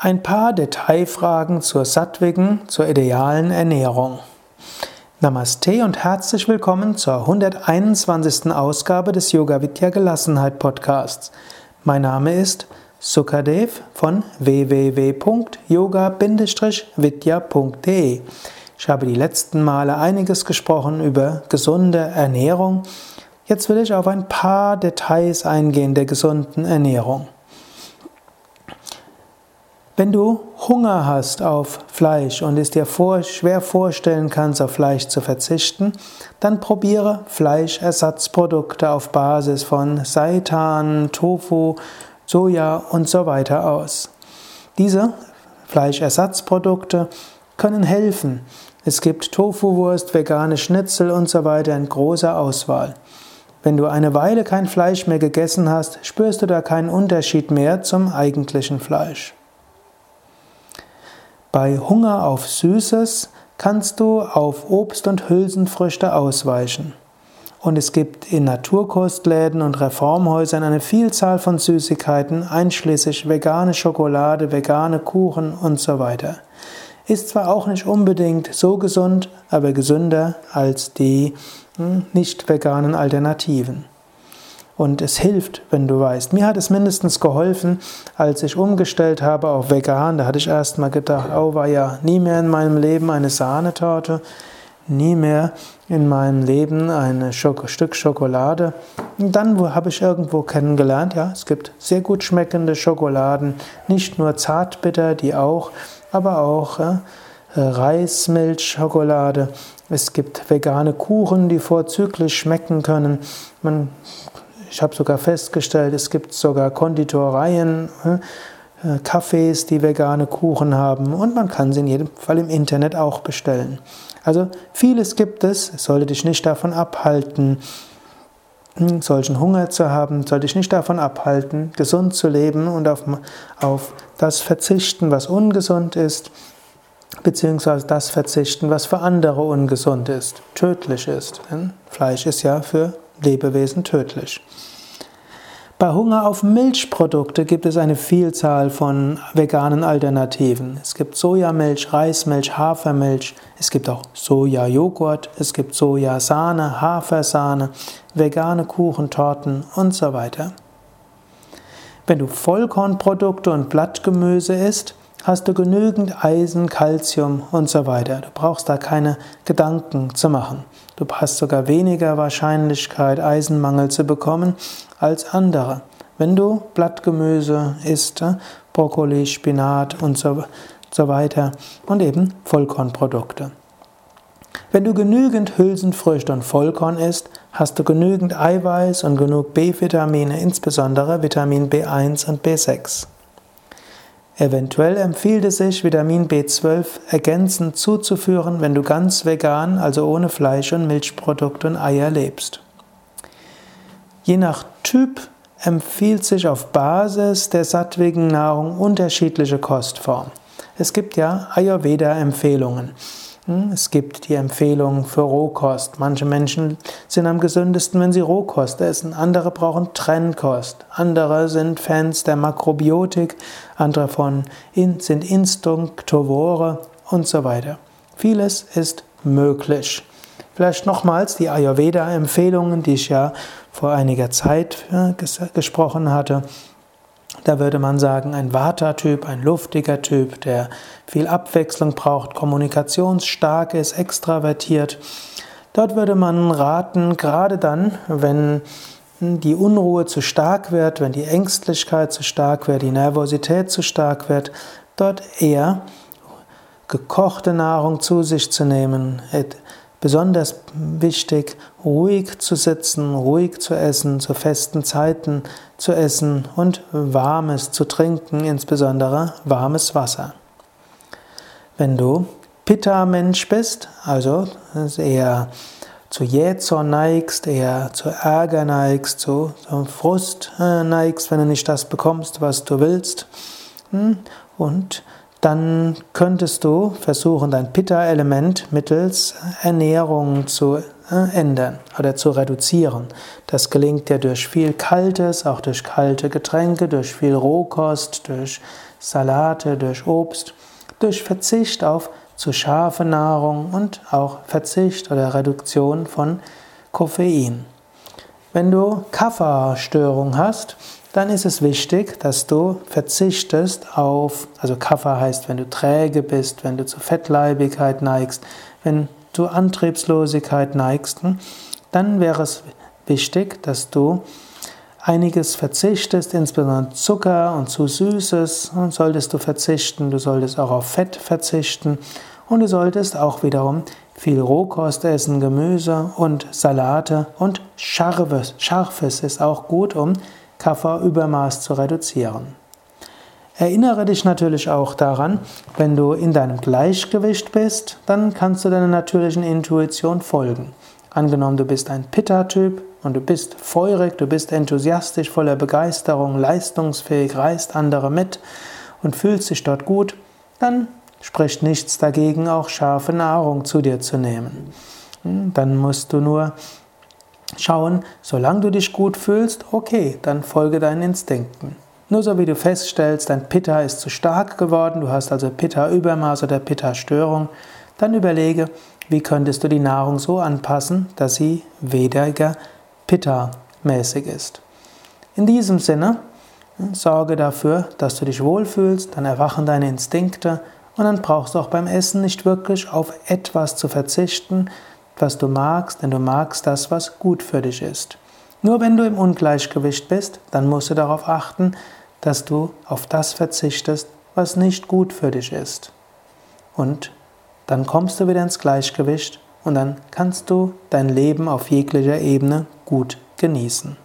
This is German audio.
Ein paar Detailfragen zur sattwigen, zur idealen Ernährung. Namaste und herzlich willkommen zur 121. Ausgabe des Yoga Vidya Gelassenheit Podcasts. Mein Name ist Sukadev von www.yoga-vidya.de. Ich habe die letzten Male einiges gesprochen über gesunde Ernährung. Jetzt will ich auf ein paar Details eingehen der gesunden Ernährung. Wenn du Hunger hast auf Fleisch und es dir vor, schwer vorstellen kannst, auf Fleisch zu verzichten, dann probiere Fleischersatzprodukte auf Basis von Seitan, Tofu, Soja und so weiter aus. Diese Fleischersatzprodukte können helfen. Es gibt Tofuwurst, vegane Schnitzel und so weiter in großer Auswahl. Wenn du eine Weile kein Fleisch mehr gegessen hast, spürst du da keinen Unterschied mehr zum eigentlichen Fleisch. Bei Hunger auf Süßes kannst du auf Obst und Hülsenfrüchte ausweichen. Und es gibt in Naturkostläden und Reformhäusern eine Vielzahl von Süßigkeiten, einschließlich vegane Schokolade, vegane Kuchen und so weiter. Ist zwar auch nicht unbedingt so gesund, aber gesünder als die hm, nicht veganen Alternativen. Und es hilft, wenn du weißt. Mir hat es mindestens geholfen, als ich umgestellt habe auf vegan. Da hatte ich erst mal gedacht, oh, war ja nie mehr in meinem Leben eine Sahnetorte, nie mehr in meinem Leben ein Stück Schokolade. Und dann habe ich irgendwo kennengelernt, ja, es gibt sehr gut schmeckende Schokoladen, nicht nur zartbitter, die auch, aber auch ja, Reismilchschokolade. Es gibt vegane Kuchen, die vorzüglich schmecken können. Man ich habe sogar festgestellt, es gibt sogar Konditoreien, äh, Cafés, die vegane Kuchen haben und man kann sie in jedem Fall im Internet auch bestellen. Also vieles gibt es, es sollte dich nicht davon abhalten, hm, solchen Hunger zu haben, sollte dich nicht davon abhalten, gesund zu leben und auf, auf das verzichten, was ungesund ist, beziehungsweise das verzichten, was für andere ungesund ist, tödlich ist. Denn Fleisch ist ja für Lebewesen tödlich. Bei Hunger auf Milchprodukte gibt es eine Vielzahl von veganen Alternativen. Es gibt Sojamilch, Reismilch, Hafermilch, es gibt auch Sojajoghurt, es gibt Sojasahne, Hafersahne, vegane Kuchentorten und so weiter. Wenn du Vollkornprodukte und Blattgemüse isst, hast du genügend Eisen, Kalzium und so weiter. Du brauchst da keine Gedanken zu machen. Du hast sogar weniger Wahrscheinlichkeit, Eisenmangel zu bekommen als andere. Wenn du Blattgemüse isst, Brokkoli, Spinat und so weiter und eben Vollkornprodukte. Wenn du genügend Hülsenfrüchte und Vollkorn isst, hast du genügend Eiweiß und genug B-Vitamine, insbesondere Vitamin B1 und B6. Eventuell empfiehlt es sich, Vitamin B12 ergänzend zuzuführen, wenn du ganz vegan, also ohne Fleisch und Milchprodukte und Eier lebst. Je nach Typ empfiehlt sich auf Basis der sattwigen Nahrung unterschiedliche Kostformen. Es gibt ja Ayurveda-Empfehlungen. Hm, es gibt die Empfehlung für Rohkost. Manche Menschen sind am gesündesten, wenn sie Rohkost essen. Andere brauchen Trennkost. Andere sind Fans der Makrobiotik. Andere von sind Instinktovore und so weiter. Vieles ist möglich. Vielleicht nochmals die Ayurveda-Empfehlungen, die ich ja vor einiger Zeit äh, gesprochen hatte. Da würde man sagen, ein Vata-Typ, ein luftiger Typ, der viel Abwechslung braucht, kommunikationsstark ist, extravertiert. Dort würde man raten, gerade dann, wenn die Unruhe zu stark wird, wenn die Ängstlichkeit zu stark wird, die Nervosität zu stark wird, dort eher gekochte Nahrung zu sich zu nehmen, besonders wichtig, ruhig zu sitzen, ruhig zu essen, zu festen Zeiten zu essen und warmes zu trinken, insbesondere warmes Wasser. Wenn du Pitta-Mensch bist, also eher zu Jähzorn neigst, eher zu Ärger neigst, zu, zu Frust äh, neigst, wenn du nicht das bekommst, was du willst, hm, und dann könntest du versuchen, dein Pitta-Element mittels Ernährung zu äh, ändern oder zu reduzieren. Das gelingt dir durch viel Kaltes, auch durch kalte Getränke, durch viel Rohkost, durch Salate, durch Obst, durch Verzicht auf zu scharfe Nahrung und auch Verzicht oder Reduktion von Koffein. Wenn du Kafferstörung hast, dann ist es wichtig, dass du verzichtest auf, also Kaffer heißt, wenn du träge bist, wenn du zu Fettleibigkeit neigst, wenn du Antriebslosigkeit neigst, hm, dann wäre es wichtig, dass du einiges verzichtest, insbesondere Zucker und zu Süßes, und solltest du verzichten. Du solltest auch auf Fett verzichten und du solltest auch wiederum viel Rohkost essen, Gemüse und Salate und Scharfes. Scharfes ist auch gut, um Kafferübermaß zu reduzieren. Erinnere dich natürlich auch daran, wenn du in deinem Gleichgewicht bist, dann kannst du deiner natürlichen Intuition folgen. Angenommen, du bist ein Pitta-Typ und du bist feurig, du bist enthusiastisch, voller Begeisterung, leistungsfähig, reißt andere mit und fühlst dich dort gut, dann spricht nichts dagegen, auch scharfe Nahrung zu dir zu nehmen. Hm, dann musst du nur schauen, solange du dich gut fühlst, okay, dann folge deinen Instinkten. Nur so wie du feststellst, dein Pitta ist zu stark geworden, du hast also Pitta-Übermaß oder Pitta-Störung, dann überlege, wie könntest du die Nahrung so anpassen, dass sie weniger Pitta-mäßig ist. In diesem Sinne, sorge dafür, dass du dich wohlfühlst, dann erwachen deine Instinkte und dann brauchst du auch beim Essen nicht wirklich auf etwas zu verzichten, was du magst, denn du magst das, was gut für dich ist. Nur wenn du im Ungleichgewicht bist, dann musst du darauf achten, dass du auf das verzichtest, was nicht gut für dich ist. Und dann kommst du wieder ins Gleichgewicht und dann kannst du dein Leben auf jeglicher Ebene gut genießen.